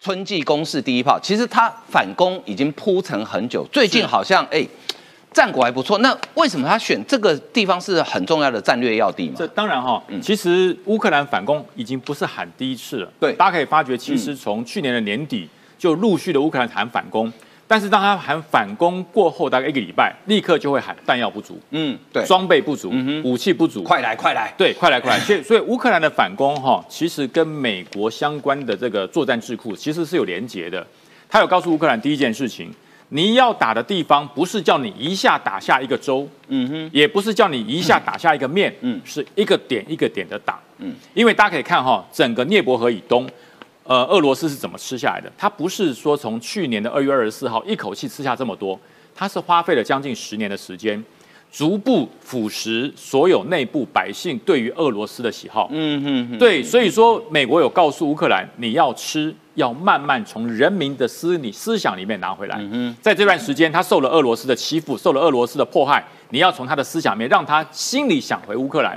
春季攻势第一炮，其实他反攻已经铺陈很久，最近好像哎。战果还不错，那为什么他选这个地方是很重要的战略要地嘛？这当然哈，其实乌克兰反攻已经不是喊第一次了。对，大家可以发觉，其实从去年的年底就陆续的乌克兰喊反攻，但是当他喊反攻过后，大概一个礼拜，立刻就会喊弹药不足，嗯，对，装备不足，武器不足，快来快来，对，快来快来。所以所以乌克兰的反攻哈，其实跟美国相关的这个作战智库其实是有连结的。他有告诉乌克兰第一件事情。你要打的地方不是叫你一下打下一个州，嗯哼，也不是叫你一下打下一个面，嗯，是一个点一个点的打，嗯，因为大家可以看哈，整个涅伯河以东，呃，俄罗斯是怎么吃下来的？它不是说从去年的二月二十四号一口气吃下这么多，它是花费了将近十年的时间。逐步腐蚀所有内部百姓对于俄罗斯的喜好。嗯哼，对，所以说美国有告诉乌克兰，你要吃，要慢慢从人民的思你思想里面拿回来。嗯在这段时间，他受了俄罗斯的欺负，受了俄罗斯的迫害，你要从他的思想里面让他心里想回乌克兰。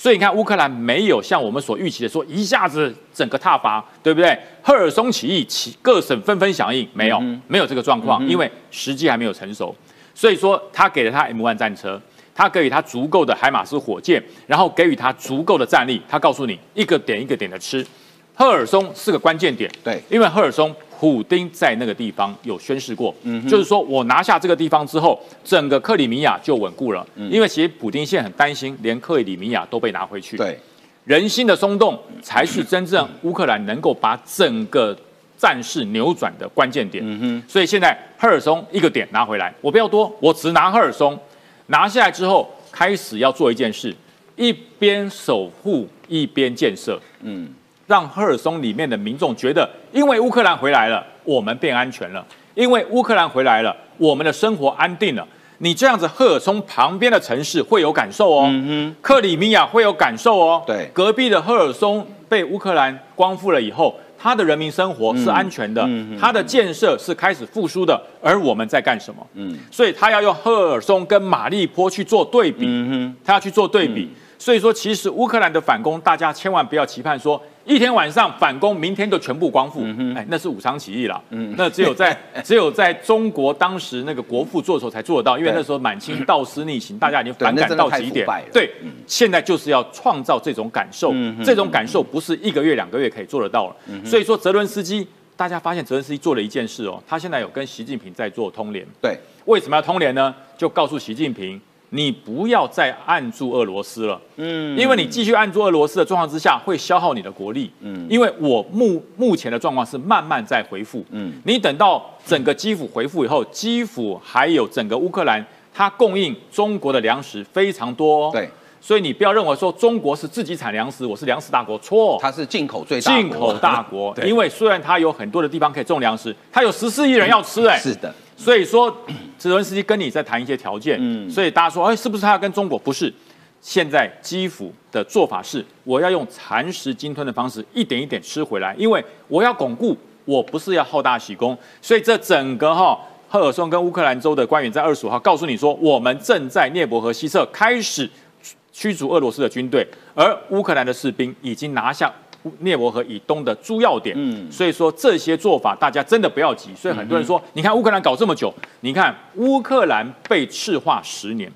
所以你看，乌克兰没有像我们所预期的说一下子整个踏伐，对不对？赫尔松起义，起各省纷纷响应，没有，没有这个状况，因为时机还没有成熟。所以说，他给了他 M1 战车，他给予他足够的海马斯火箭，然后给予他足够的战力。他告诉你，一个点一个点的吃。赫尔松是个关键点，对，因为赫尔松普丁在那个地方有宣誓过，嗯，就是说我拿下这个地方之后，整个克里米亚就稳固了。因为其实普丁现在很担心，连克里米亚都被拿回去。对，人心的松动才是真正乌克兰能够把整个。战事扭转的关键点，嗯哼，所以现在赫尔松一个点拿回来，我不要多，我只拿赫尔松，拿下来之后开始要做一件事，一边守护一边建设，嗯，让赫尔松里面的民众觉得，因为乌克兰回来了，我们变安全了，因为乌克兰回来了，我们的生活安定了。你这样子，赫尔松旁边的城市会有感受哦，嗯，克里米亚会有感受哦，对，隔壁的赫尔松被乌克兰光复了以后。他的人民生活是安全的，他的建设是开始复苏的，而我们在干什么？嗯，所以他要用赫尔松跟马利坡去做对比，他要去做对比。所以说，其实乌克兰的反攻，大家千万不要期盼说一天晚上反攻，明天就全部光复。哎，那是武昌起义了。嗯，那只有在 只有在中国当时那个国父做的时候才做得到，因为那时候满清倒师逆行，大家已经反感到极点。对，现在就是要创造这种感受，这种感受不是一个月两个月可以做得到了。所以说，泽伦斯基，大家发现泽伦斯基做了一件事哦，他现在有跟习近平在做通联。对，为什么要通联呢？就告诉习近平。你不要再按住俄罗斯了，嗯，因为你继续按住俄罗斯的状况之下，会消耗你的国力，嗯，因为我目目前的状况是慢慢在回复，嗯，你等到整个基辅回复以后，基辅还有整个乌克兰，它供应中国的粮食非常多，哦，对，所以你不要认为说中国是自己产粮食，我是粮食大国，错，它是进口最大进口大国，因为虽然它有很多的地方可以种粮食，它有十四亿人要吃，哎，是的。所以说，泽伦斯基跟你在谈一些条件，嗯，所以大家说，哎，是不是他要跟中国？不是，现在基辅的做法是，我要用蚕食鲸吞的方式，一点一点吃回来，因为我要巩固，我不是要好大喜功。所以这整个哈，赫尔松跟乌克兰州的官员在二十五号告诉你说，我们正在涅伯河西侧开始驱逐俄罗斯的军队，而乌克兰的士兵已经拿下。涅伯河以东的主要点，嗯，所以说这些做法大家真的不要急。所以很多人说，你看乌克兰搞这么久，你看乌克兰被赤化十年，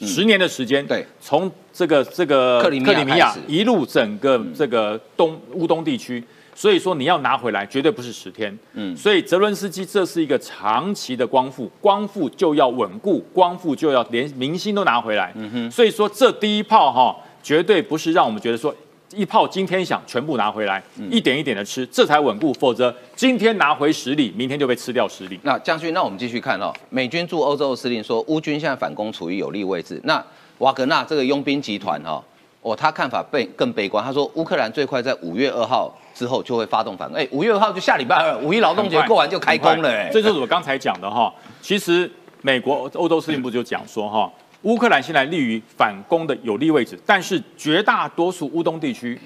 十年的时间，对，从这个这个克里米亚一路整个这个东乌东地区，所以说你要拿回来绝对不是十天，嗯，所以泽伦斯基这是一个长期的光复，光复就要稳固，光复就要连明星都拿回来，嗯哼，所以说这第一炮哈，绝对不是让我们觉得说。一炮今天响，全部拿回来，一点一点的吃，这才稳固。否则今天拿回十里，明天就被吃掉十里。那将军，那我们继续看哦。美军驻欧洲的司令说，乌军现在反攻处于有利位置。那瓦格纳这个佣兵集团哈，哦，他看法悲更悲观。他说，乌克兰最快在五月二号之后就会发动反攻。哎，五月二号就下礼拜二，五一劳动节过完就开工了。哎，这就是我刚才讲的哈。其实美国欧洲司令部就讲说哈。乌克兰现在立于反攻的有利位置，但是绝大多数乌东地区，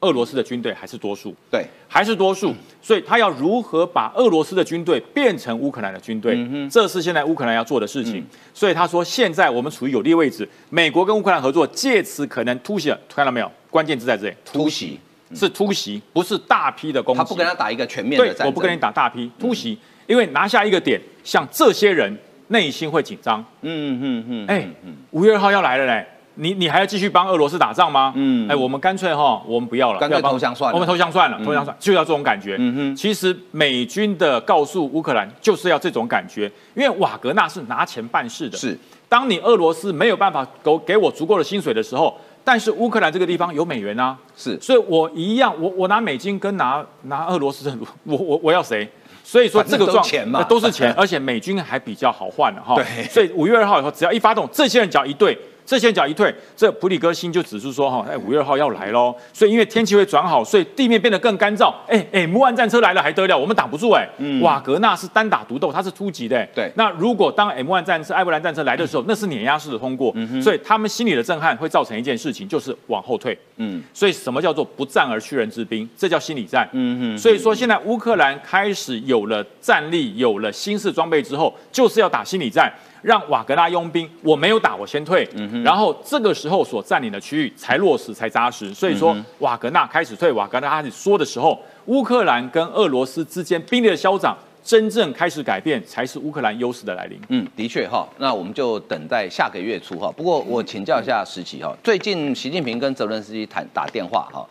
俄罗斯的军队还是多数，对，还是多数，所以他要如何把俄罗斯的军队变成乌克兰的军队，这是现在乌克兰要做的事情。所以他说，现在我们处于有利位置，美国跟乌克兰合作，借此可能突袭，看到没有？关键字在这里，突袭，是突袭，不是大批的攻击。他不跟他打一个全面的战争，我不跟你打大批突袭，因为拿下一个点，像这些人内心会紧张。嗯嗯嗯，哎，五月二号要来了嘞。你你还要继续帮俄罗斯打仗吗？嗯，哎，我们干脆哈，我们不要了，干脆投降算了，我们投降算了，投降算就要这种感觉。嗯哼，其实美军的告诉乌克兰就是要这种感觉，因为瓦格纳是拿钱办事的。是，当你俄罗斯没有办法给给我足够的薪水的时候，但是乌克兰这个地方有美元啊，是，所以我一样，我我拿美金跟拿拿俄罗斯，我我我要谁？所以说这个状钱嘛，都是钱，而且美军还比较好换的哈。对，所以五月二号以后，只要一发动，这些人只要一对。这些脚一退，这普里戈星就指出说哈，哎，五月二号要来喽，所以因为天气会转好，所以地面变得更干燥。哎哎，木万战车来了还得了，我们挡不住哎。瓦格纳是单打独斗，他是突击的。对，那如果当 M1 战车、艾布兰战车来的时候，那是碾压式的通过，所以他们心里的震撼会造成一件事情，就是往后退。嗯，所以什么叫做不战而屈人之兵？这叫心理战。嗯哼，所以说现在乌克兰开始有了战力，有了新式装备之后，就是要打心理战。让瓦格纳佣兵，我没有打，我先退，嗯然后这个时候所占领的区域才落实才扎实。所以说，瓦格纳开始退，瓦格纳开始说的时候，乌克兰跟俄罗斯之间兵力的消长真正开始改变，才是乌克兰优势的来临。嗯，的确哈，那我们就等待下个月初哈。不过我请教一下石奇哈，最近习近平跟泽伦斯基谈打电话哈，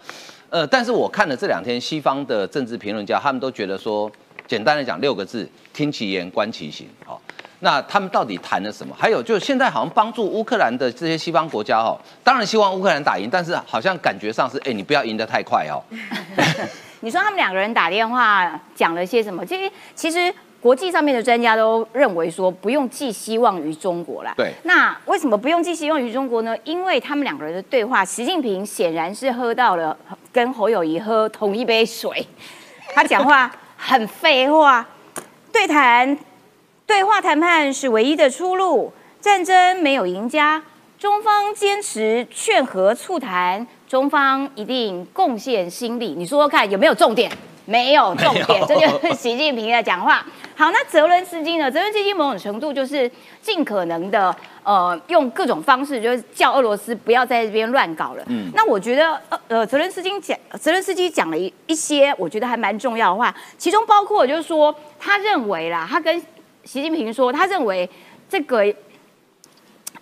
呃，但是我看了这两天西方的政治评论家，他们都觉得说，简单的讲六个字：听其言，观其行。好。那他们到底谈了什么？还有就是现在好像帮助乌克兰的这些西方国家哦，当然希望乌克兰打赢，但是好像感觉上是哎，你不要赢得太快哦。你说他们两个人打电话讲了些什么？其实其实国际上面的专家都认为说不用寄希望于中国了。对。那为什么不用寄希望于中国呢？因为他们两个人的对话，习近平显然是喝到了跟侯友谊喝同一杯水，他讲话很废话，对谈。对话谈判是唯一的出路，战争没有赢家。中方坚持劝和促谈，中方一定贡献心力。你说说看，有没有重点？没有重点，这就是习近平的讲话。好，那泽伦斯基呢？泽伦斯基某种程度就是尽可能的，呃，用各种方式，就是叫俄罗斯不要在这边乱搞了。嗯，那我觉得，呃呃，泽伦斯基讲，泽伦斯基讲了一一些，我觉得还蛮重要的话，其中包括就是说，他认为啦，他跟习近平说，他认为这个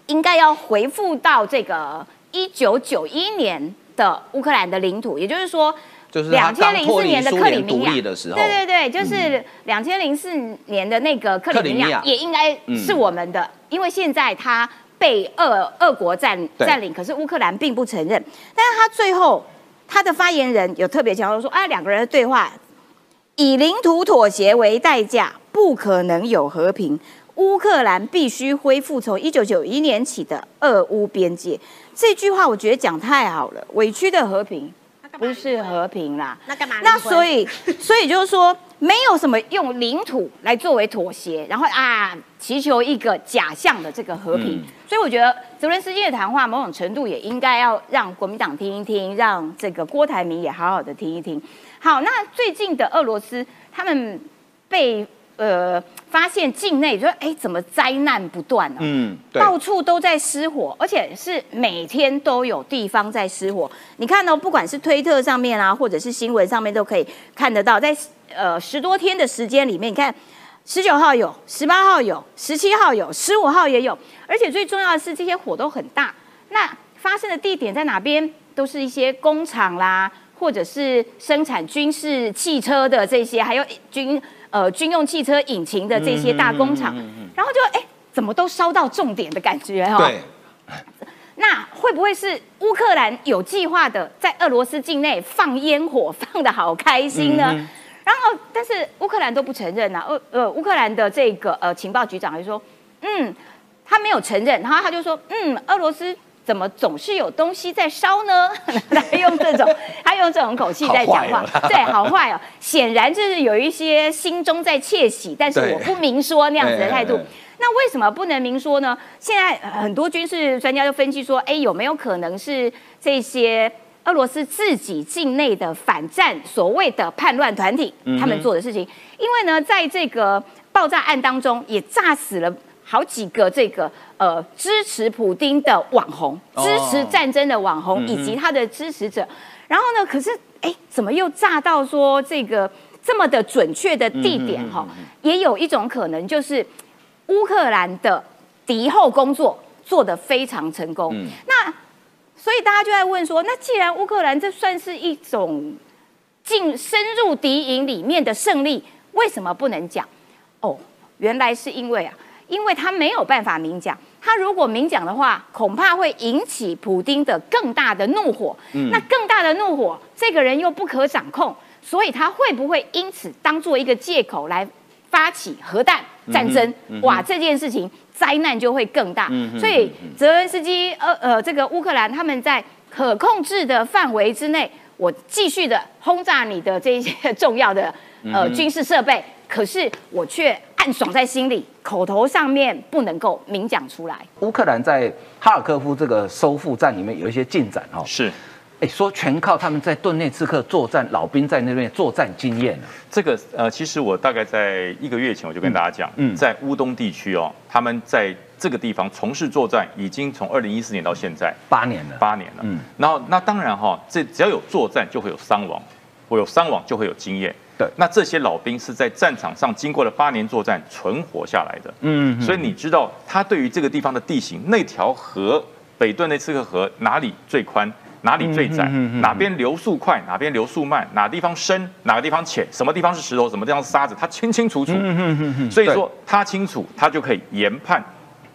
应该要回复到这个一九九一年的乌克兰的领土，也就是说，就是两千零四年的克里米亚。的时候，对对对，就是两千零四年的那个克里米亚。也应该是我们的，因为现在他被俄俄国占占领，可是乌克兰并不承认。但是他最后他的发言人有特别强调说，啊，两个人的对话以领土妥协为代价。不可能有和平，乌克兰必须恢复从一九九一年起的俄乌边界。这句话我觉得讲太好了，委屈的和平不是和平啦。那干嘛？那所以，所以就是说，没有什么用领土来作为妥协，然后啊，祈求一个假象的这个和平。所以我觉得泽连斯基的谈话，某种程度也应该要让国民党听一听，让这个郭台铭也好好的听一听。好，那最近的俄罗斯，他们被。呃，发现境内就说，哎，怎么灾难不断呢？嗯，到处都在失火，而且是每天都有地方在失火。你看到，不管是推特上面啊，或者是新闻上面，都可以看得到，在呃十多天的时间里面，你看十九号有，十八号有，十七号有，十五号也有，而且最重要的是，这些火都很大。那发生的地点在哪边？都是一些工厂啦，或者是生产军事汽车的这些，还有军。呃，军用汽车引擎的这些大工厂，然后就哎，怎么都烧到重点的感觉哈？对。那会不会是乌克兰有计划的在俄罗斯境内放烟火，放的好开心呢？然后，但是乌克兰都不承认呐。呃呃，乌克兰的这个呃情报局长就说，嗯，他没有承认，然后他就说，嗯，俄罗斯。怎么总是有东西在烧呢？他用这种，他用这种口气在讲话，对，好坏哦。显然就是有一些心中在窃喜，但是我不明说那样子的态度。那为什么不能明说呢？现在很多军事专家就分析说，哎，有没有可能是这些俄罗斯自己境内的反战所谓的叛乱团体他们做的事情？因为呢，在这个爆炸案当中，也炸死了。好几个这个呃支持普丁的网红，支持战争的网红以及他的支持者，然后呢，可是哎，怎么又炸到说这个这么的准确的地点哈？也有一种可能就是乌克兰的敌后工作做得非常成功。那所以大家就在问说，那既然乌克兰这算是一种进深入敌营里面的胜利，为什么不能讲？哦，原来是因为啊，因为他没有办法明讲。他如果明讲的话，恐怕会引起普丁的更大的怒火。嗯，那更大的怒火，这个人又不可掌控，所以他会不会因此当做一个借口来发起核弹战争？哇，这件事情灾难就会更大。所以泽连斯基，呃呃，这个乌克兰他们在可控制的范围之内，我继续的轰炸你的这些重要的呃军事设备。可是我却暗爽在心里，口头上面不能够明讲出来。乌克兰在哈尔科夫这个收复战里面有一些进展哦，是，哎，说全靠他们在顿内刺克作战，老兵在那边作战经验呢。这个呃，其实我大概在一个月前我就跟大家讲，嗯，在乌东地区哦，他们在这个地方从事作战，已经从二零一四年到现在八年了，八年了，嗯，然后那当然哈，这只要有作战就会有伤亡，我有伤亡就会有经验。那这些老兵是在战场上经过了八年作战存活下来的，嗯，所以你知道他对于这个地方的地形，那条河北顿内次克河哪里最宽，哪里最窄，哪边流速快，哪边流速慢，哪地方深，哪个地方浅，什么地方是石头，什么地方是沙子，他清清楚楚，所以说他清楚，他就可以研判。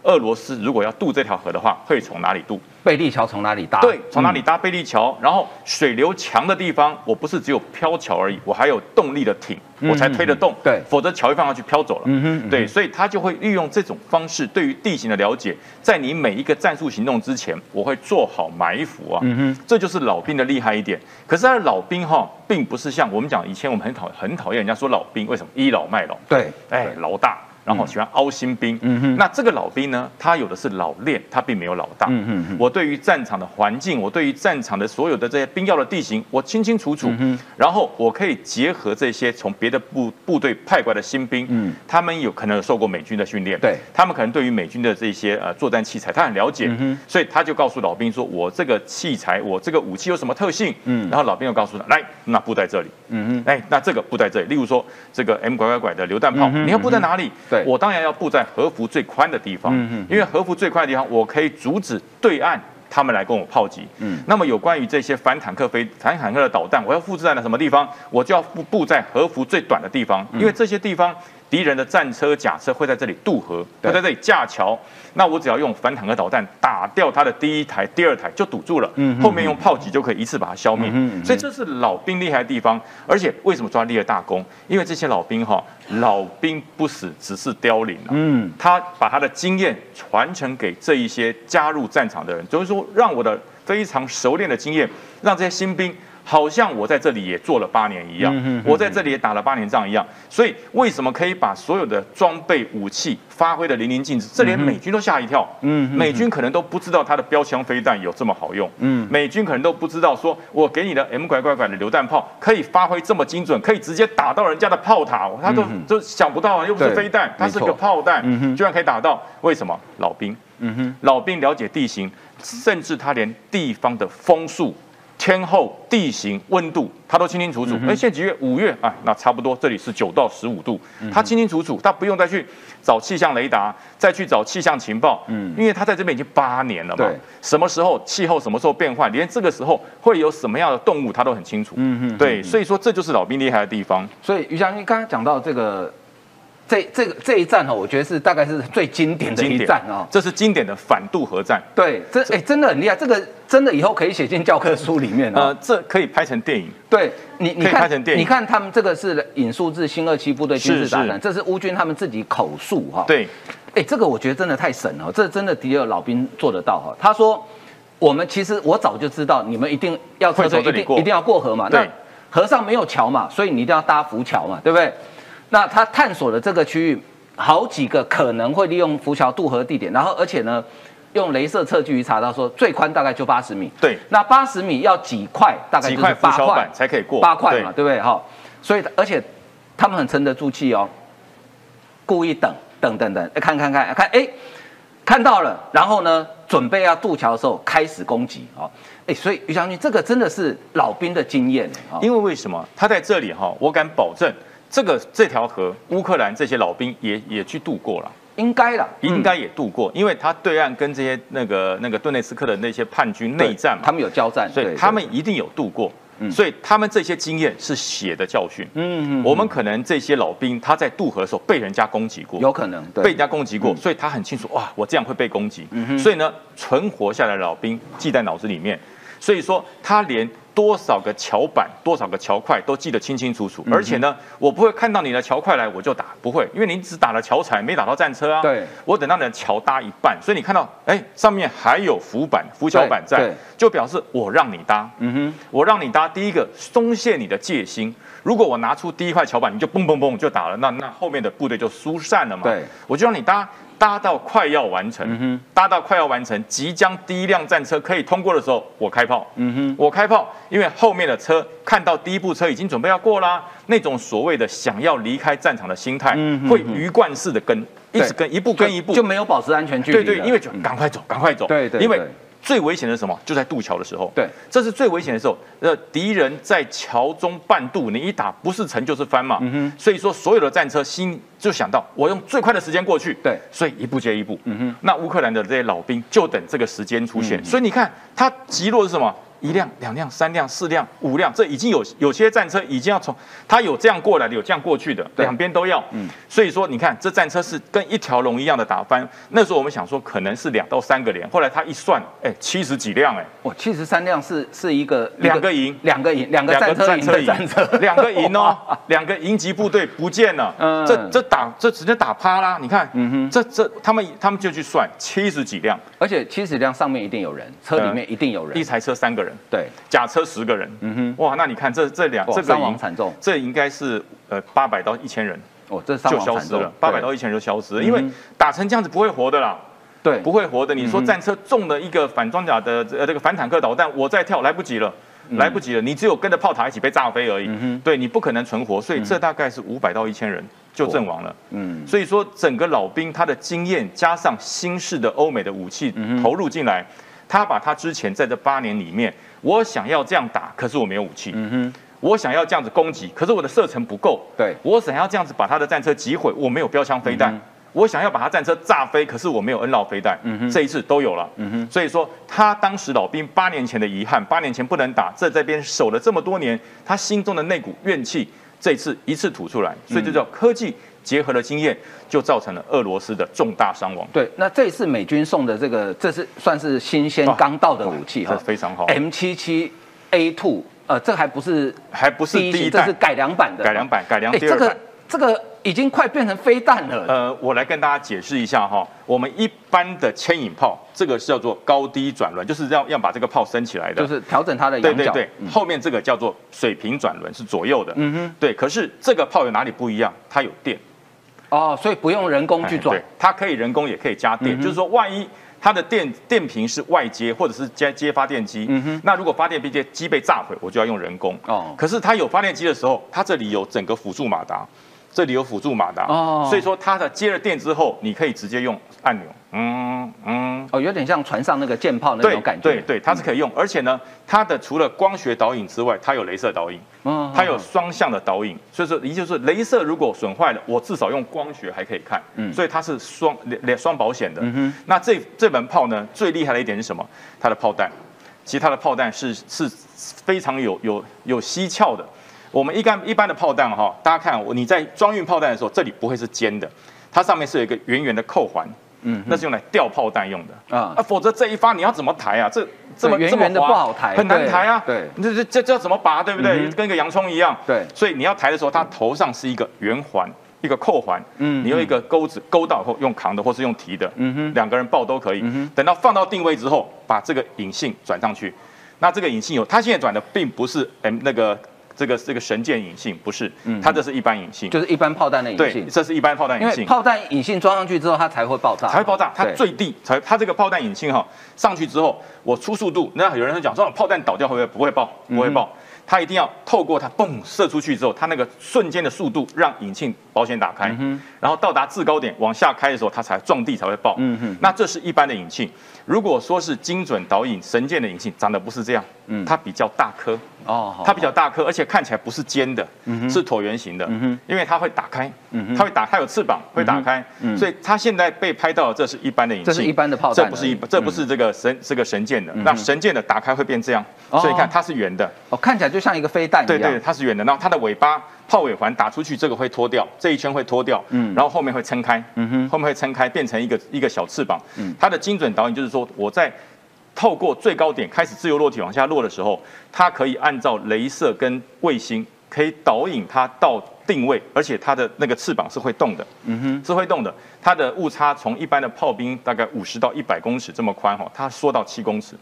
俄罗斯如果要渡这条河的话，会从哪里渡？贝利桥从哪里搭？对，从哪里搭贝利桥？然后水流强的地方，我不是只有漂桥而已，我还有动力的艇，我才推得动。对，否则桥一放上去飘走了。嗯哼，对，所以他就会利用这种方式，对于地形的了解，在你每一个战术行动之前，我会做好埋伏啊。嗯哼，这就是老兵的厉害一点。可是他的老兵哈，并不是像我们讲以前我们很讨很讨厌人家说老兵，为什么倚老卖老？对，哎，老大。然后喜欢凹新兵，嗯哼，那这个老兵呢，他有的是老练，他并没有老大。嗯哼，我对于战场的环境，我对于战场的所有的这些兵要的地形，我清清楚楚。嗯然后我可以结合这些从别的部部队派过来的新兵，嗯，他们有可能有受过美军的训练，对，他们可能对于美军的这些呃作战器材他很了解，嗯所以他就告诉老兵说，我这个器材，我这个武器有什么特性，嗯，然后老兵又告诉他，来，那布在这里，嗯哼，哎，那这个布在这里，例如说这个 M 拐拐拐的榴弹炮，你要布在哪里？对，我当然要布在。在和服最宽的地方，因为和服最宽的地方，我可以阻止对岸他们来跟我炮击。嗯，那么有关于这些反坦克飞、反坦克的导弹，我要复制在了什么地方？我就要布布在和服最短的地方，因为这些地方。敌人的战车、甲车会在这里渡河，会在这里架桥。那我只要用反坦克导弹打掉他的第一台、第二台，就堵住了。嗯，后面用炮击就可以一次把它消灭。嗯，所以这是老兵厉害的地方。而且为什么抓立了大功？因为这些老兵哈，老兵不死，只是凋零了。嗯，他把他的经验传承给这一些加入战场的人，就是说，让我的非常熟练的经验，让这些新兵。好像我在这里也做了八年一样，我在这里也打了八年仗一样，所以为什么可以把所有的装备武器发挥的淋漓尽致？这连美军都吓一跳。嗯，美军可能都不知道他的标枪飞弹有这么好用。嗯，美军可能都不知道，说我给你的 M 拐拐拐的榴弹炮可以发挥这么精准，可以直接打到人家的炮塔，他都都想不到啊，又不是飞弹，它是个炮弹，居然可以打到。为什么？老兵，嗯哼，老兵了解地形，甚至他连地方的风速。天候、地形、温度，它都清清楚楚。哎，现在几月？五月啊，那差不多，这里是九到十五度，它清清楚楚，它不用再去找气象雷达，再去找气象情报，嗯，因为它在这边已经八年了嘛。对，什么时候气候什么时候变换，连这个时候会有什么样的动物，它都很清楚。嗯嗯，对，所以说这就是老兵厉害的地方。所以于将军刚刚讲到这个。这这个这一战哦，我觉得是大概是最经典的一战啊。这是经典的反渡河战。对，这哎真的很厉害，这个真的以后可以写进教科书里面呃，这可以拍成电影。对，你你看，你看他们这个是引述自新二七部队军事大战，这是乌军他们自己口述哈。对，哎，这个我觉得真的太神了，这真的敌有老兵做得到哈。他说，我们其实我早就知道你们一定要撤退，一定一定要过河嘛。那河上没有桥嘛，所以你一定要搭浮桥嘛，对不对？那他探索的这个区域，好几个可能会利用浮桥渡河地点，然后而且呢，用镭射测距仪查到说最宽大概就八十米。对，那八十米要几块？大概就是八块才可以过。八块嘛，对不对？哈，所以而且他们很沉得住气哦，故意等等等等，看看看看，哎，看到了，然后呢，准备要渡桥的时候开始攻击啊！哎，所以于将军，这个真的是老兵的经验啊！因为为什么他在这里哈？我敢保证，这个这条河，乌克兰这些老兵也也去渡过了，应该了，应该也渡过，因为他对岸跟这些那个那个顿内斯克的那些叛军内战嘛，他们有交战，所以他们一定有渡过。所以他们这些经验是血的教训。嗯嗯，我们可能这些老兵他在渡河的时候被人家攻击过，有可能被人家攻击过，所以他很清楚哇，我这样会被攻击。所以呢，存活下来的老兵记在脑子里面。所以说他连。多少个桥板，多少个桥块都记得清清楚楚。而且呢，我不会看到你的桥块来我就打，不会，因为你只打了桥材，没打到战车啊。对，我等到你的桥搭一半，所以你看到，哎，上面还有浮板、浮桥板在，就表示我让你搭。嗯哼，我让你搭，第一个松懈你的戒心。如果我拿出第一块桥板，你就嘣嘣嘣就打了，那那后面的部队就疏散了嘛。对，我就让你搭。搭到快要完成，搭到快要完成，即将第一辆战车可以通过的时候，我开炮。嗯哼，我开炮，因为后面的车看到第一部车已经准备要过啦，那种所谓的想要离开战场的心态，会鱼贯式的跟，一直跟，一步跟一步，就没有保持安全距离。对对，因为就赶快走，赶快走。对对，因为。最危险的是什么？就在渡桥的时候。对，这是最危险的时候。呃，敌人在桥中半渡，你一打不是沉就是翻嘛。嗯哼。所以说，所有的战车心就想到，我用最快的时间过去。对。所以一步接一步。嗯哼。那乌克兰的这些老兵就等这个时间出现。所以你看，他击落是什么？一辆、两辆、三辆、四辆、五辆，这已经有有些战车已经要从它有这样过来的，有这样过去的，两边都要。嗯，所以说你看这战车是跟一条龙一样的打翻。那时候我们想说可能是两到三个连，后来他一算，哎，七十几辆，哎，哇，七十三辆是是一个两个营，两个营，两个战车营，战车。两个营哦，两个营级部队不见了，嗯，这这打这直接打趴啦。你看，嗯哼，这这他们他们就去算七十几辆，而且七十辆上面一定有人，车里面一定有人，一台车三个人，对，假车十个人，嗯哼，哇，那你看这这两这个伤亡惨重，这应该是呃八百到一千人，哦，这伤亡就消失了，八百到一千人就消失了，因为打成这样子不会活的啦，对，不会活的。你说战车中了一个反装甲的呃这个反坦克导弹，我再跳来不及了，来不及了，你只有跟着炮塔一起被炸飞而已，对你不可能存活，所以这大概是五百到一千人就阵亡了，嗯，所以说整个老兵他的经验加上新式的欧美的武器投入进来。他把他之前在这八年里面，我想要这样打，可是我没有武器。嗯哼，我想要这样子攻击，可是我的射程不够。对，我想要这样子把他的战车击毁，我没有标枪飞弹。我想要把他战车炸飞，可是我没有恩老飞弹。嗯哼，这一次都有了。嗯哼，所以说他当时老兵八年前的遗憾，八年前不能打，在这边守了这么多年，他心中的那股怨气，这一次一次吐出来，所以就叫科技。结合了经验，就造成了俄罗斯的重大伤亡。对，那这次美军送的这个，这是算是新鲜刚到的武器哈，非常好。M 七七 A two，呃，这还不是还不是第一代，这是改良版的。改良版，改良第二版。这个已经快变成飞弹了。呃，我来跟大家解释一下哈，我们一般的牵引炮，这个是叫做高低转轮，就是要要把这个炮升起来的，就是调整它的仰角。对对对，后面这个叫做水平转轮，是左右的。嗯哼，对。可是这个炮有哪里不一样？它有电。哦，所以不用人工去转，它可以人工也可以加电，就是说万一它的电电瓶是外接或者是接接发电机，嗯哼，那如果发电机机被炸毁，我就要用人工。哦，可是它有发电机的时候，它这里有整个辅助马达。这里有辅助马达，哦，所以说它的接了电之后，你可以直接用按钮，嗯嗯，哦，有点像船上那个舰炮那种感觉，对对，它是可以用，而且呢，它的除了光学导引之外，它有镭射导引，嗯，它有双向的导引，所以说也就是镭射如果损坏了，我至少用光学还可以看，嗯，所以它是双两双保险的，嗯哼，那这这门炮呢，最厉害的一点是什么？它的炮弹，其实它的炮弹是是非常有有有蹊跷的。我们一般一般的炮弹哈，大家看你在装运炮弹的时候，这里不会是尖的，它上面是有一个圆圆的扣环，嗯，那是用来吊炮弹用的。啊，啊，否则这一发你要怎么抬啊？这这么圆圆的不好抬，很难抬啊，对，这这这这怎么拔，对不对？跟一个洋葱一样，对，所以你要抬的时候，它头上是一个圆环，一个扣环，嗯，你用一个钩子勾到后用扛的或是用提的，嗯哼，两个人抱都可以，等到放到定位之后，把这个引信转上去，那这个引信有，它现在转的并不是 M 那个。这个这个神剑引信不是，它这是一般引信，就是一般炮弹的引信。对，这是一般炮弹引信。炮弹引信装上去之后，它才会爆炸，才会爆炸。它最低才，它这个炮弹引信哈上去之后，我出速度，那有人讲说炮弹倒掉会不会不会爆？不会爆。它一定要透过它嘣射出去之后，它那个瞬间的速度让引擎保险打开，然后到达制高点往下开的时候，它才撞地才会爆。嗯哼，那这是一般的引擎。如果说是精准导引神剑的引信，长得不是这样，嗯，它比较大颗。哦，它比较大颗，而且看起来不是尖的，是椭圆形的，因为它会打开，它会打，它有翅膀会打开，所以它现在被拍到，这是一般的引信，这是一般的炮弹，这不是一，这不是这个神这个神剑的，那神剑的打开会变这样，所以看它是圆的，哦，看起来就像一个飞弹一样，对对，它是圆的，然后它的尾巴炮尾环打出去，这个会脱掉，这一圈会脱掉，嗯，然后后面会撑开，嗯哼，后面会撑开变成一个一个小翅膀，嗯，它的精准导引就是说我在。透过最高点开始自由落体往下落的时候，它可以按照镭射跟卫星，可以导引它到定位，而且它的那个翅膀是会动的，嗯哼，是会动的。它的误差从一般的炮兵大概五十到一百公尺这么宽哈，它缩到七公尺。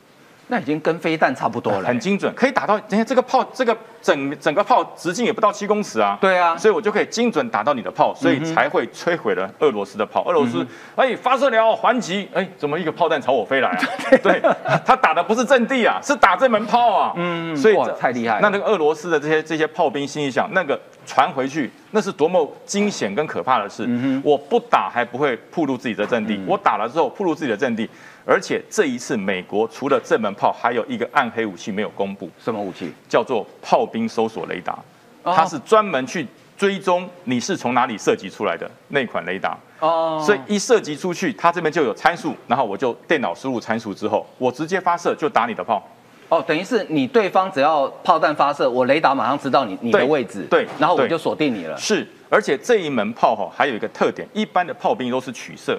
那已经跟飞弹差不多了，很精准，可以打到。你看这个炮，这个整整个炮直径也不到七公尺啊。对啊，所以我就可以精准打到你的炮，所以才会摧毁了俄罗斯的炮。俄罗斯哎发射了还击，哎怎么一个炮弹朝我飞来啊？对，他打的不是阵地啊，是打这门炮啊。嗯，所以太厉害。那那个俄罗斯的这些这些炮兵心里想，那个传回去，那是多么惊险跟可怕的事。我不打还不会暴露自己的阵地，我打了之后暴露自己的阵地。而且这一次，美国除了这门炮，还有一个暗黑武器没有公布。什么武器？叫做炮兵搜索雷达。它是专门去追踪你是从哪里射击出来的那款雷达。哦。所以一射击出去，它这边就有参数，然后我就电脑输入参数之后，我直接发射就打你的炮。哦，等于是你对方只要炮弹发射，我雷达马上知道你你的位置。对。然后我就锁定你了。是。而且这一门炮哈，还有一个特点，一般的炮兵都是取射。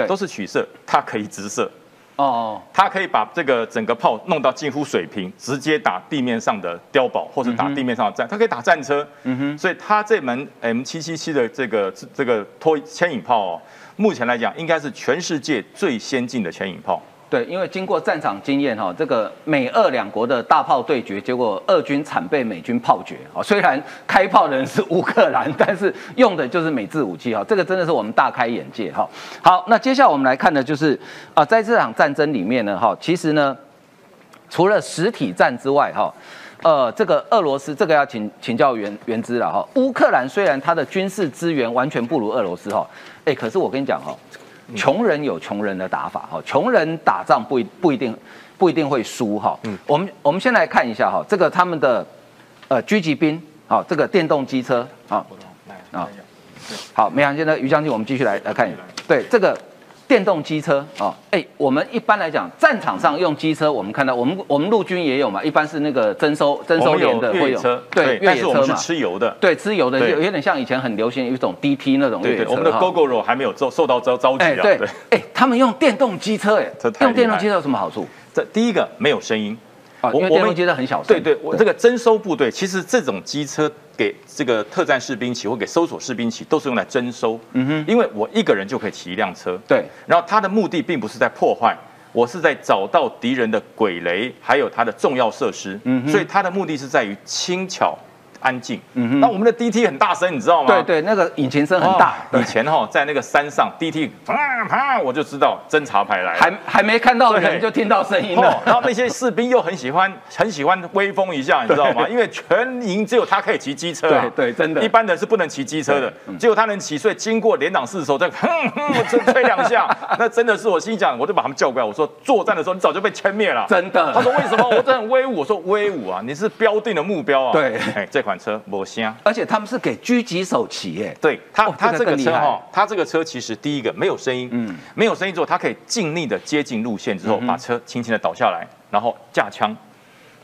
对，都是取射，它可以直射，哦，它可以把这个整个炮弄到近乎水平，直接打地面上的碉堡，或者打地面上的战，它可以打战车，嗯哼，所以它这门 M 七七七的这个这个拖牵引炮哦，目前来讲应该是全世界最先进的牵引炮。对，因为经过战场经验哈，这个美俄两国的大炮对决，结果俄军惨被美军炮决啊。虽然开炮的人是乌克兰，但是用的就是美制武器哈。这个真的是我们大开眼界哈。好，那接下来我们来看的就是啊，在这场战争里面呢哈，其实呢，除了实体战之外哈，呃，这个俄罗斯这个要请请教原原知了哈。乌克兰虽然它的军事资源完全不如俄罗斯哈，哎，可是我跟你讲哈。穷人有穷人的打法哈，穷人打仗不一不一定不一定会输哈。嗯，我们我们先来看一下哈，这个他们的呃狙击兵好，这个电动机车啊啊，好，梅阳先生于将军，我们继续来来看一下，对这个。电动机车哦，哎，我们一般来讲，战场上用机车，我们看到我们我们陆军也有嘛，一般是那个征收征收连的会有，对，越野车是吃油的，对，吃油的，有有点像以前很流行一种 DP 那种越野车。我们的 GoGo 还没有受受到招召集啊，对，哎，他们用电动机车，哎，用电动机车有什么好处？这第一个没有声音。啊，因为电动机车很小声。对对，我这个征收部队，其实这种机车给这个特战士兵骑或给搜索士兵骑，都是用来征收。嗯哼，因为我一个人就可以骑一辆车。对，然后它的目的并不是在破坏，我是在找到敌人的鬼雷，还有它的重要设施。嗯哼，所以它的目的是在于轻巧。安静，嗯哼，那我们的 DT 很大声，你知道吗？对对，那个引擎声很大。以前哈，在那个山上，DT 啪啪，我就知道侦察排来，还还没看到人就听到声音了。然后那些士兵又很喜欢，很喜欢威风一下，你知道吗？因为全营只有他可以骑机车，对对，真的，一般人是不能骑机车的，只有他能骑。所以经过连长室的时候，再 哼哼吹吹两下，那真的是我心想，我就把他们叫过来，我说作战的时候你早就被歼灭了，真的。他说为什么？我这很威武。我说威武啊，你是标定的目标啊。对，哎，这款车摩箱。而且他们是给狙击手骑耶，对他，他这个车哈，他这个车其实第一个没有声音，嗯，没有声音之后，他可以尽力的接近路线之后，把车轻轻的倒下来，然后架枪，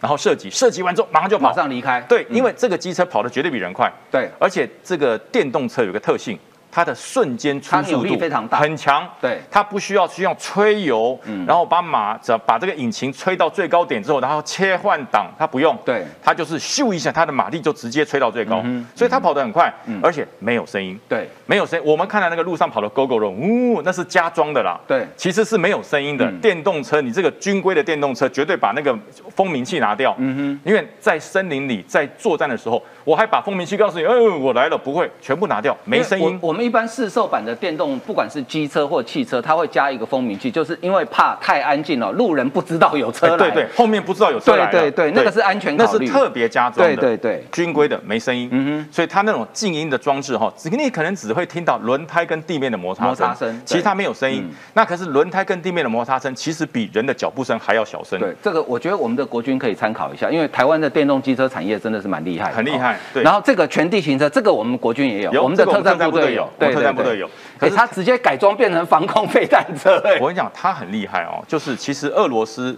然后射击，射击完之后马上就马上离开，对，因为这个机车跑的绝对比人快，对，而且这个电动车有个特性。它的瞬间出速度非常大，很强。对，它不需要去用吹油，然后把马只要把这个引擎吹到最高点之后，然后切换挡，它不用。对，它就是咻一下，它的马力就直接吹到最高，所以它跑得很快，而且没有声音。对，没有声。我们看到那个路上跑的 GoGo 肉，呜，那是加装的啦。对，其实是没有声音的。电动车，你这个军规的电动车，绝对把那个蜂鸣器拿掉。嗯哼，因为在森林里，在作战的时候，我还把蜂鸣器告诉你，嗯，我来了，不会全部拿掉，没声音。我们一般市售版的电动，不管是机车或汽车，它会加一个蜂鸣器，就是因为怕太安静了，路人不知道有车来。对对，后面不知道有车来。对对对，那个是安全考虑，那是特别加装的。对对对，军规的没声音。嗯哼，所以它那种静音的装置哈，你可能只会听到轮胎跟地面的摩擦声，其实它没有声音。那可是轮胎跟地面的摩擦声，其实比人的脚步声还要小声。对，这个我觉得我们的国军可以参考一下，因为台湾的电动机车产业真的是蛮厉害，很厉害。对，然后这个全地形车，这个我们国军也有，我们的特战部队有，对，特战部队有。可是他直接改装变成防空飞弹车。我跟你讲，他很厉害哦，就是其实俄罗斯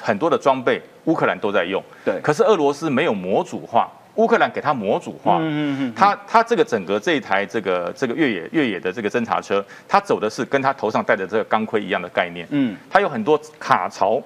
很多的装备乌克兰都在用，对。可是俄罗斯没有模组化，乌克兰给他模组化。嗯嗯嗯。他他这个整个这一台这个这个越野越野的这个侦察车，他走的是跟他头上戴的这个钢盔一样的概念。嗯。他有很多卡槽，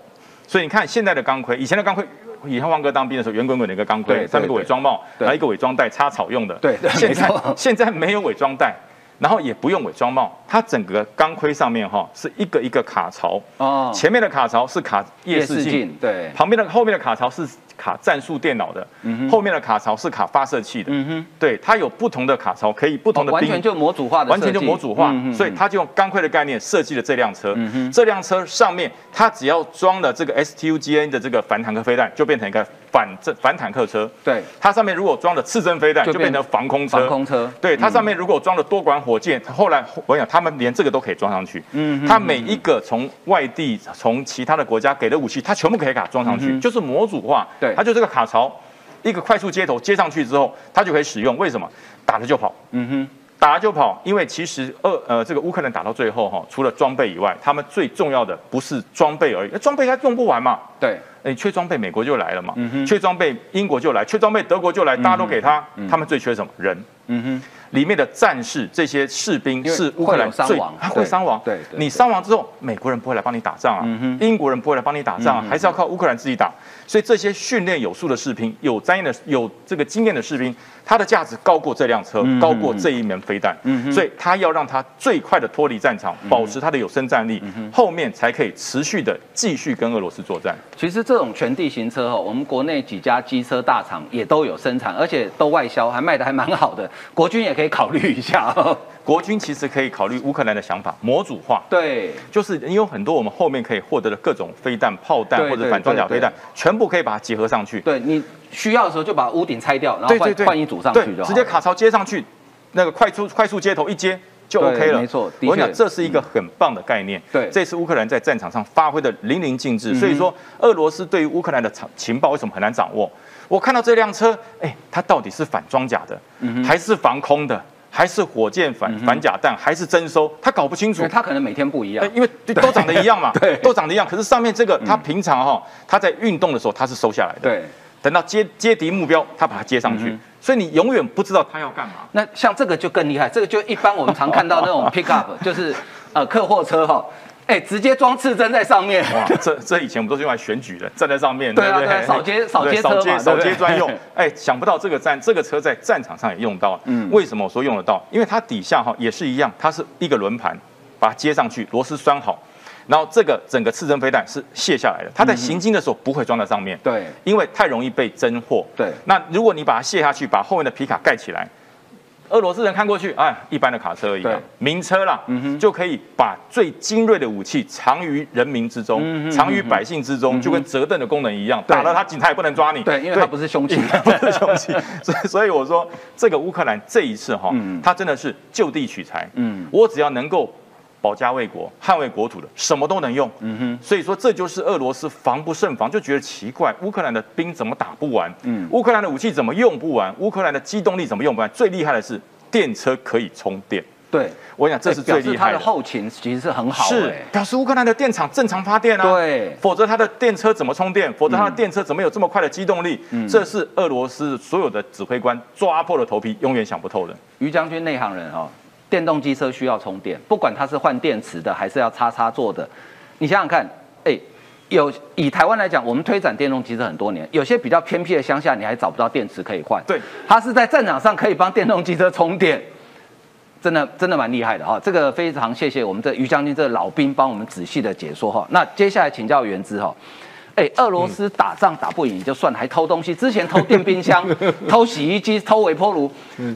所以你看现在的钢盔，以前的钢盔，以前旺哥当兵的时候，圆滚滚的一个钢盔，上面一个伪装帽，然后一个伪装袋插草用的。对。现在 现在没有伪装袋。然后也不用伪装帽，它整个钢盔上面哈是一个一个卡槽哦，前面的卡槽是卡夜视镜，对，旁边的后面的卡槽是。卡战术电脑的，后面的卡槽是卡发射器的，对，它有不同的卡槽，可以不同的完全就模组化的，完全就模组化，所以它就用钢盔的概念设计了这辆车。这辆车上面，它只要装了这个 STUGN 的这个反坦克飞弹，就变成一个反正反坦克车。对，它上面如果装了刺针飞弹，就变成防空车。防空车。对，它上面如果装了多管火箭，后来我想他们连这个都可以装上去。嗯，它每一个从外地、从其他的国家给的武器，它全部可以给它装上去，就是模组化。对，它就这个卡槽。一个快速接头接上去之后，它就可以使用。为什么？打了就跑。嗯哼，打了就跑。因为其实二呃，这个乌克兰打到最后哈，除了装备以外，他们最重要的不是装备而已。装备它用不完嘛。对。哎，缺装备，美国就来了嘛。嗯。缺装备，英国就来；缺装备，德国就来。大家都给他。他们最缺什么？人。嗯哼。里面的战士，这些士兵是乌克兰最他会伤亡。对。你伤亡之后，美国人不会来帮你打仗啊。英国人不会来帮你打仗啊，还是要靠乌克兰自己打。所以这些训练有素的士兵，有专业的、有这个经验的士兵，他的价值高过这辆车，高过这一门飞弹。所以他要让他最快的脱离战场，保持他的有生战力，后面才可以持续的继续跟俄罗斯作战。其实这种全地形车哈，我们国内几家机车大厂也都有生产，而且都外销，还卖的还蛮好的。国军也可以考虑一下。国军其实可以考虑乌克兰的想法，模组化。对，就是你有很多我们后面可以获得的各种飞弹、炮弹或者反装甲飞弹，全部可以把它结合上去。对你需要的时候就把屋顶拆掉，然后换换一组上去就直接卡槽接上去，那个快速快速接头一接就 OK 了。没错，我跟你讲，这是一个很棒的概念。对，这次乌克兰在战场上发挥的淋漓尽致。所以说，俄罗斯对于乌克兰的情情报为什么很难掌握？我看到这辆车，哎，它到底是反装甲的，还是防空的？还是火箭反反甲弹，还是征收，他搞不清楚。他可能每天不一样，因为都长得一样嘛，对，都长得一样。可是上面这个，他平常哈，他在运动的时候他是收下来的，对。等到接接敌目标，他把它接上去，所以你永远不知道他要干嘛。那像这个就更厉害，这个就一般我们常看到那种 pickup，就是呃客货车哈。哎，直接装刺针在上面。哇，这这以前我们都是用来选举的，站在上面，对不对？扫街扫街车嘛，扫街专用。哎，想不到这个战这个车在战场上也用到。嗯，为什么我说用得到？因为它底下哈也是一样，它是一个轮盘，把它接上去，螺丝拴好，然后这个整个刺针飞弹是卸下来的，它在行进的时候不会装在上面。对，因为太容易被侦获。对，那如果你把它卸下去，把后面的皮卡盖起来。俄罗斯人看过去，哎，一般的卡车而已，名车啦，就可以把最精锐的武器藏于人民之中，藏于百姓之中，就跟折凳的功能一样。打了他，警察也不能抓你。对，因为他不是凶器，不是凶器。所以，所以我说，这个乌克兰这一次哈，他真的是就地取材。嗯，我只要能够。保家卫国、捍卫国土的，什么都能用。嗯哼，所以说这就是俄罗斯防不胜防，就觉得奇怪，乌克兰的兵怎么打不完？嗯，乌克兰的武器怎么用不完？乌克兰的机动力怎么用不完？最厉害的是电车可以充电。对，我想这是最厉害的。后勤其实是很好，是表示乌克兰的电厂正常发电啊。对，否则它的电车怎么充电？否则它的电车怎么有这么快的机动力？嗯，这是俄罗斯所有的指挥官抓破了头皮，永远想不透的。于将军内行人哈。电动机车需要充电，不管它是换电池的还是要插插座的，你想想看，哎，有以台湾来讲，我们推展电动机车很多年，有些比较偏僻的乡下，你还找不到电池可以换。对，它是在战场上可以帮电动机车充电，真的真的蛮厉害的哈。这个非常谢谢我们这于将军这老兵帮我们仔细的解说哈。那接下来请教原之哈，哎，俄罗斯打仗打不赢就算，还偷东西，之前偷电冰箱、偷洗衣机、偷微波炉，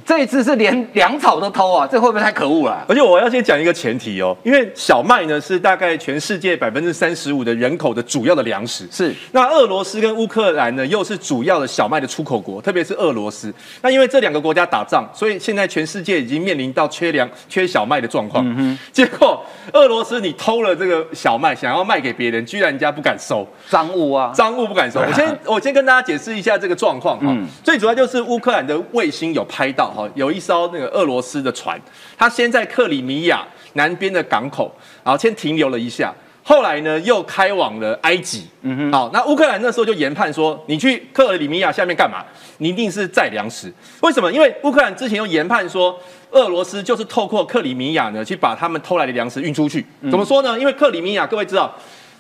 这一次是连粮草都偷啊，这会不会太可恶了？而且我要先讲一个前提哦，因为小麦呢是大概全世界百分之三十五的人口的主要的粮食，是。那俄罗斯跟乌克兰呢又是主要的小麦的出口国，特别是俄罗斯。那因为这两个国家打仗，所以现在全世界已经面临到缺粮、缺小麦的状况。嗯结果俄罗斯你偷了这个小麦，想要卖给别人，居然人家不敢收，赃物啊，赃物不敢收。我先我先跟大家解释一下这个状况哈。最主要就是乌克兰的卫星有拍到哈，有一艘那个俄罗斯的船，它先在克里米亚南边的港口，然后先停留了一下。后来呢，又开往了埃及。嗯哼，好，那乌克兰那时候就研判说，你去克里米亚下面干嘛？你一定是载粮食。为什么？因为乌克兰之前又研判说，俄罗斯就是透过克里米亚呢，去把他们偷来的粮食运出去。怎么说呢？因为克里米亚，各位知道，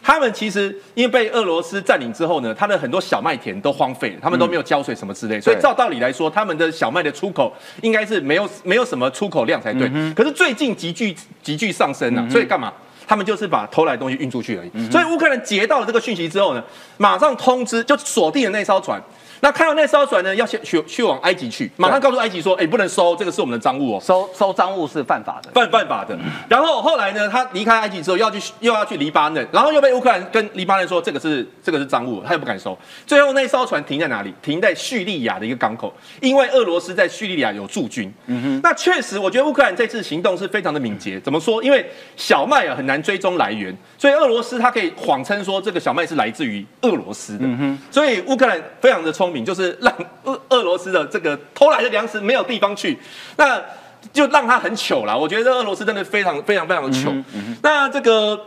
他们其实因为被俄罗斯占领之后呢，他的很多小麦田都荒废了，他们都没有浇水什么之类，所以照道理来说，他们的小麦的出口应该是没有没有什么出口量才对。可是最近急剧急剧上升了，所以干嘛？他们就是把偷来的东西运出去而已，所以乌克兰截到了这个讯息之后呢，马上通知就锁定了那艘船。那看到那艘船呢，要先去去往埃及去，马上告诉埃及说，哎，不能收，这个是我们的赃物哦，收收赃物是犯法的，犯犯法的。然后后来呢，他离开埃及之后，要去又要去黎巴嫩，然后又被乌克兰跟黎巴嫩说，这个是这个是赃物，他又不敢收。最后那艘船停在哪里？停在叙利亚的一个港口，因为俄罗斯在叙利亚有驻军。嗯哼，那确实，我觉得乌克兰这次行动是非常的敏捷。怎么说？因为小麦啊很难追踪来源，所以俄罗斯他可以谎称说这个小麦是来自于俄罗斯的。嗯哼，所以乌克兰非常的聪明，就是让。俄俄罗斯的这个偷来的粮食没有地方去，那就让他很糗了。我觉得俄罗斯真的非常非常非常的糗。那这个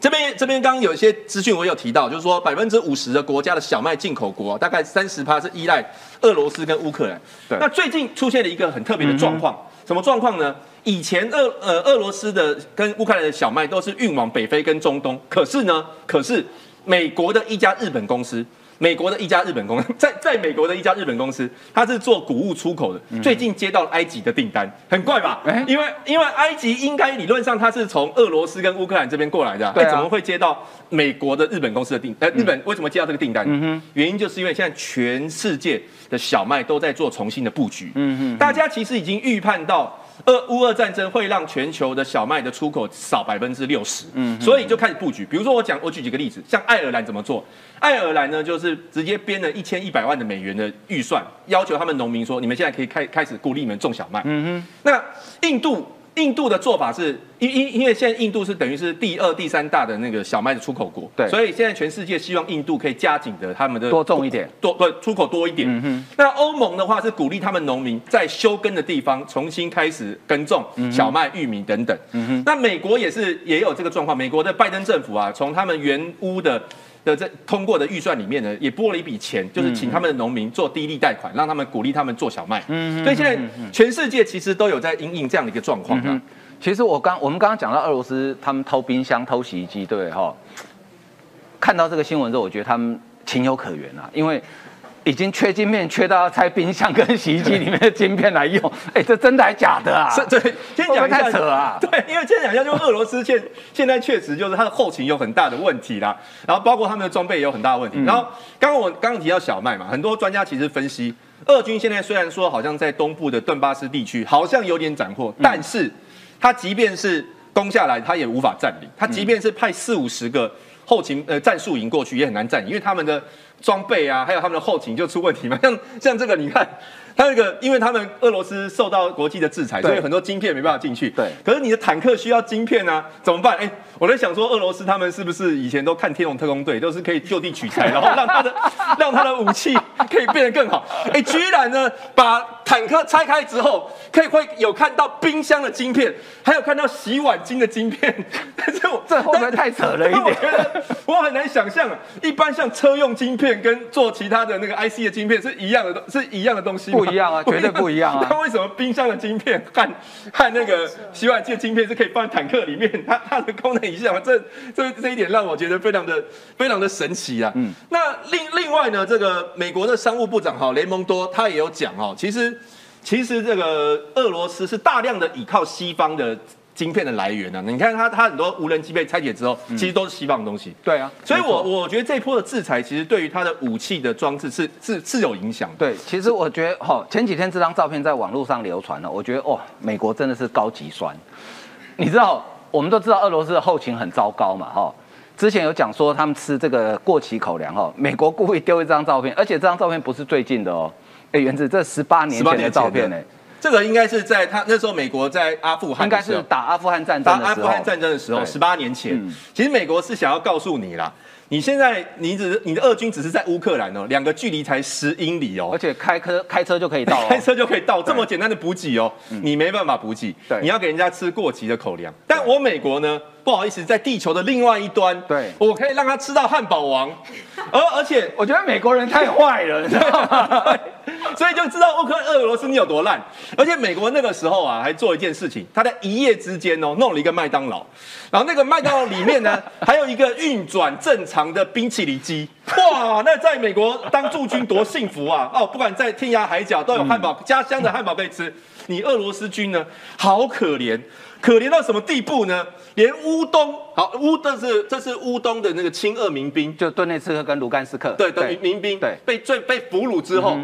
这边这边刚刚有一些资讯我有提到，就是说百分之五十的国家的小麦进口国，大概三十趴是依赖俄罗斯跟乌克兰。对。那最近出现了一个很特别的状况，什么状况呢？以前俄呃俄罗斯的跟乌克兰的小麦都是运往北非跟中东，可是呢，可是美国的一家日本公司。美国的一家日本公司，在在美国的一家日本公司，它是做谷物出口的。最近接到了埃及的订单，很怪吧？因为因为埃及应该理论上它是从俄罗斯跟乌克兰这边过来的，哎，怎么会接到美国的日本公司的订？呃，日本为什么接到这个订单？原因就是因为现在全世界的小麦都在做重新的布局。嗯哼，大家其实已经预判到。俄乌俄战争会让全球的小麦的出口少百分之六十，嗯，所以就开始布局。比如说，我讲，我举几个例子，像爱尔兰怎么做？爱尔兰呢，就是直接编了一千一百万的美元的预算，要求他们农民说，你们现在可以开开始鼓励你们种小麦。嗯哼，那印度。印度的做法是，因因因为现在印度是等于是第二、第三大的那个小麦的出口国，对，所以现在全世界希望印度可以加紧的他们的多种一点，多对出口多一点。嗯哼。那欧盟的话是鼓励他们农民在休耕的地方重新开始耕种小麦、玉米等等。嗯哼。那美国也是也有这个状况，美国的拜登政府啊，从他们原屋的。的这通过的预算里面呢，也拨了一笔钱，就是请他们的农民做低利贷款，让他们鼓励他们做小麦。嗯，所以现在全世界其实都有在应应这样的一个状况啊。其实我刚我们刚刚讲到俄罗斯他们偷冰箱、偷洗衣机，对不对哈？看到这个新闻之后，我觉得他们情有可原啊，因为。已经缺晶片，缺到要拆冰箱跟洗衣机里面的晶片来用。哎，这真的还假的啊？对，先讲一下。太扯啊！对，因为先讲一下，就俄罗斯现现在确实就是它的后勤有很大的问题啦，然后包括他们的装备也有很大的问题。然后刚刚我刚刚提到小麦嘛，很多专家其实分析，俄军现在虽然说好像在东部的顿巴斯地区好像有点斩获，但是他即便是攻下来，他也无法占领。他即便是派四五十个后勤呃战术营过去，也很难占领，因为他们的。装备啊，还有他们的后勤就出问题嘛。像像这个，你看，它那个，因为他们俄罗斯受到国际的制裁，所以很多晶片没办法进去。对。可是你的坦克需要晶片啊，怎么办？哎，我在想说，俄罗斯他们是不是以前都看《天龙特工队》，都是可以就地取材，然后让他的让他的武器可以变得更好？哎，居然呢，把坦克拆开之后，可以会有看到冰箱的晶片，还有看到洗碗巾的晶片。但是我这会不会太扯了一点？我很难想象啊，一般像车用晶片。跟做其他的那个 IC 的晶片是一样的，是一样的东西不一样啊，绝对不一样啊。那为什么冰箱的晶片和 和那个洗碗机的晶片是可以放在坦克里面？它它的功能一样吗？这这这一点让我觉得非常的非常的神奇啊。嗯，那另另外呢，这个美国的商务部长哈雷蒙多他也有讲哦，其实其实这个俄罗斯是大量的依靠西方的。晶片的来源呢、你看它它很多无人机被拆解之后，其实都是西方的东西。对啊，所以我我觉得这一波的制裁其实对于它的武器的装置是是是有影响的。对，其实我觉得哈、前几天这张照片在网络上流传了，我觉得哦，美国真的是高级酸。你知道，我们都知道俄罗斯的后勤很糟糕嘛，哈、之前有讲说他们吃这个过期口粮哈，美国故意丢一张照片，而且这张照片不是最近的哦，哎，原子这十八年前的照片呢的，这个应该是在他那时候美国在阿富汗应该是打阿富汗战打争打，阿富汗战争的时候，十八年前。嗯，其实美国是想要告诉你啦，你现在你只是你的俄军只是在乌克兰哦，两个距离才十英里哦。而，且开车 开车就可以到、哦，开车就可以到，这么简单的补给哦，你没办法补给，对。你要给人家吃过期的口粮。但我美国呢，不好意思，在地球的另外一端，对我可以让他吃到汉堡王，而而且我觉得美国人太坏了，你知道吗？所以就知道乌克兰俄罗斯你有多烂。而且美国那个时候啊，还做一件事情，他在一夜之间哦，弄了一个麦当劳，然后那个麦当劳里面呢，还有一个运转正常的冰淇淋机。哇，那在美国当驻军多幸福啊！哦，不管在天涯海角都有汉堡，家乡的汉堡可以吃。你俄罗斯军呢，好可怜。可怜到什么地步呢？连乌东，好乌，这是这是乌东的那个亲俄民兵，就顿内茨克跟卢甘斯克，对对民民兵，对被最被俘虏之后，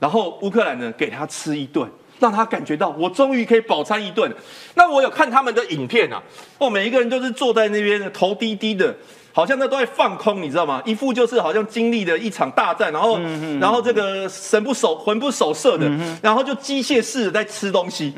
然后乌克兰呢给他吃一顿，让他感觉到我终于可以饱餐一顿。那我有看他们的影片啊，哦，每一个人都是坐在那边头低低的。好像那都在放空，你知道吗？一副就是好像经历了一场大战，然后，然后这个神不守魂不守舍的，然后就机械式的在吃东西，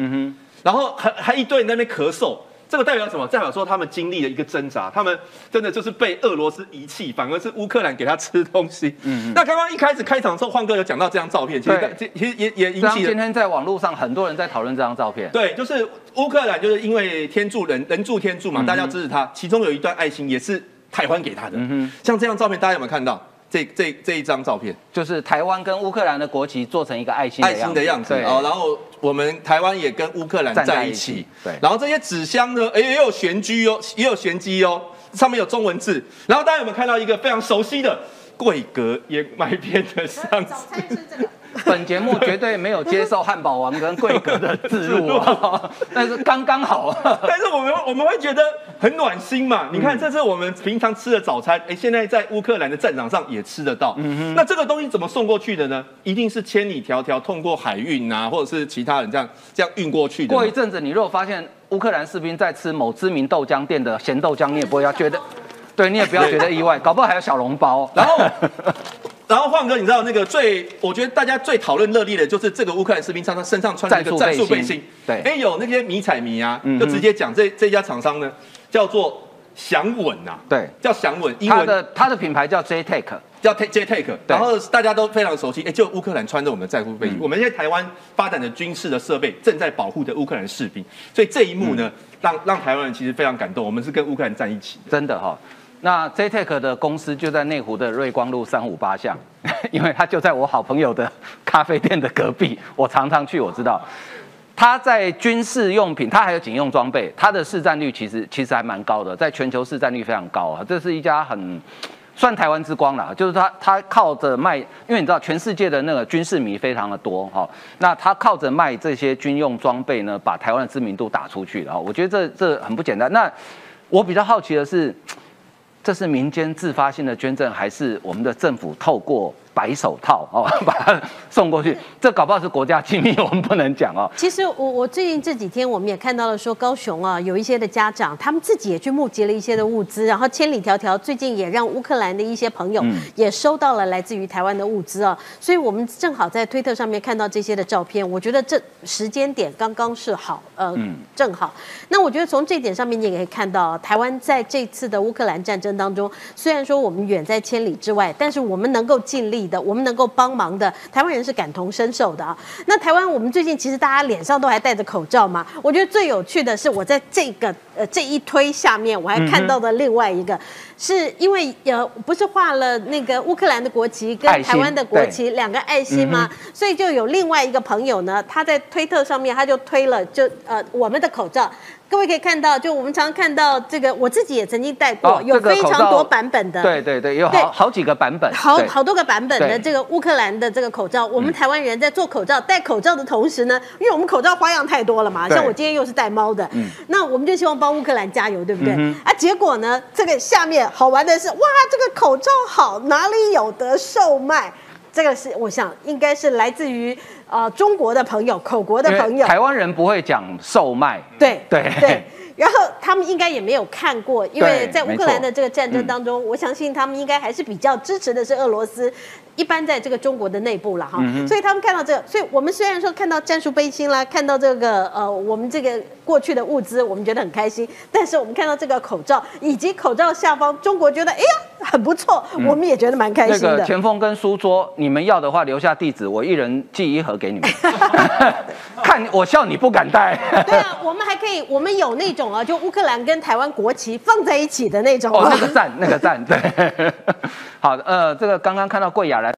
然后还还一堆人在那边咳嗽，这个代表什么？代表说他们经历了一个挣扎，他们真的就是被俄罗斯遗弃，反而是乌克兰给他吃东西。嗯，那刚刚一开始开场的时候，焕哥有讲到这张照片，其实对其实也也引起了。今天在网络上很多人在讨论这张照片，对，就是乌克兰，就是因为天助人，人助天助嘛，大家支持他。其中有一段爱心也是台湾给他的。像这张照片，大家有没有看到？这这这一张照片，就是台湾跟乌克兰的国旗做成一个爱心爱心的样子对哦，然后我们台湾也跟乌克兰在一起起，对然后这些纸箱呢，哎也有玄机哦，也有玄机哦，上面有中文字，然后大家有没有看到一个非常熟悉的桂格燕麦片的箱子？餐吃这个。本节目绝对没有接受汉堡王跟贵格的自入啊，但是刚刚好。但是我们我们会觉得很暖心嘛？你看，这是我们平常吃的早餐，哎，现在在乌克兰的战场上也吃得到。那这个东西怎么送过去的呢？一定是千里迢迢通过海运啊，或者是其他人这样这样运过去的。过一阵子，你如果发现乌克兰士兵在吃某知名豆浆店的咸豆浆，你也不会要觉得，对，你也不要觉得意外，搞不好还有小笼包。然后，然后焕哥，你知道那个最，我觉得大家最讨论热烈的就是这个乌克兰士兵上他身上穿的一个战战术背心。对。哎，有那些迷彩迷啊，就直接讲这这家厂商呢叫做祥稳呐，对，叫祥稳，英它文的它的品牌叫叫 Take 叫 J Take，然后大家都非常熟悉，哎，就乌克兰穿着我们的战术背心，我们现在台湾发展的军事的设备正在保护着乌克兰士兵，所以这一幕呢，让让台湾人其实非常感动，我们是跟乌克兰站一起的。真的哈、那 JTEC 的公司就在内湖的瑞光路三五八巷，因为它就在我好朋友的咖啡店的隔壁，我常常去，我知道。它在军事用品，它还有警用装备，它的市占率其实其实还蛮高的，在全球市占率非常高啊。这是一家很算台湾之光啦，就是它它靠着卖，因为你知道全世界的那个军事迷非常的多哈，那它靠着卖这些军用装备呢，把台湾的知名度打出去了。我觉得这这很不简单。那我比较好奇的是，这是民间自发性的捐赠，还是我们的政府透过白手套哦 把它送过去？这搞不好是国家机密，我们不能讲哦。其实我我最近这几天我们也看到了，说高雄啊有一些的家长，他们自己也去募集了一些的物资，然后千里迢迢，最近也让乌克兰的一些朋友也收到了来自于台湾的物资啊，所以我们正好在推特上面看到这些的照片，我觉得这时间点刚刚是好，呃，正好。那我觉得从这点上面，你也可以看到，台湾在这次的乌克兰战争当中，虽然说我们远在千里之外，但是我们能够尽力的，我们能够帮忙的，台湾人是感同身受的啊。那台湾我们最近其实大家脸上都还戴着口罩嘛，我觉得最有趣的是我在这个呃这一推下面，我还看到的另外一个。是因为呃不是画了那个乌克兰的国旗跟台湾的国旗两个爱心吗？所以就有另外一个朋友呢，他在推特上面他就推了就呃我们的口罩。各位可以看到，就我们常常看到这个，我自己也曾经戴过，哦有非常多版本的。对对对，有好好几个版本，好好多个版本的这个乌克兰的这个口罩，我们台湾人在做口罩、戴口罩的同时呢，因为我们口罩花样太多了嘛，像我今天又是戴猫的，那我们就希望帮乌克兰加油，对不对？啊，结果呢，这个下面好玩的是，哇，这个口罩好，哪里有得售卖？这个是我想应该是来自于呃中国的朋友、口国的朋友，台湾人不会讲售卖，对对对。然后他们应该也没有看过，因为在乌克兰的这个战争当中，我相信他们应该还是比较支持的是俄罗斯。一般在这个中国的内部了哈，所以他们看到这个，所以我们虽然说看到战术背心啦，看到这个呃我们这个过去的物资，我们觉得很开心，但是我们看到这个口罩以及口罩下方，中国觉得哎呀很不错，我们也觉得蛮开心的。个前锋跟书桌，你们要的话留下地址，我一人寄一盒给你们。看我笑你不敢戴。对啊，我们还可以，我们有那种啊，就乌克兰跟台湾国旗放在一起的那种哦，啊那个赞，那个赞，对。好，呃，这个刚刚看到贵雅来。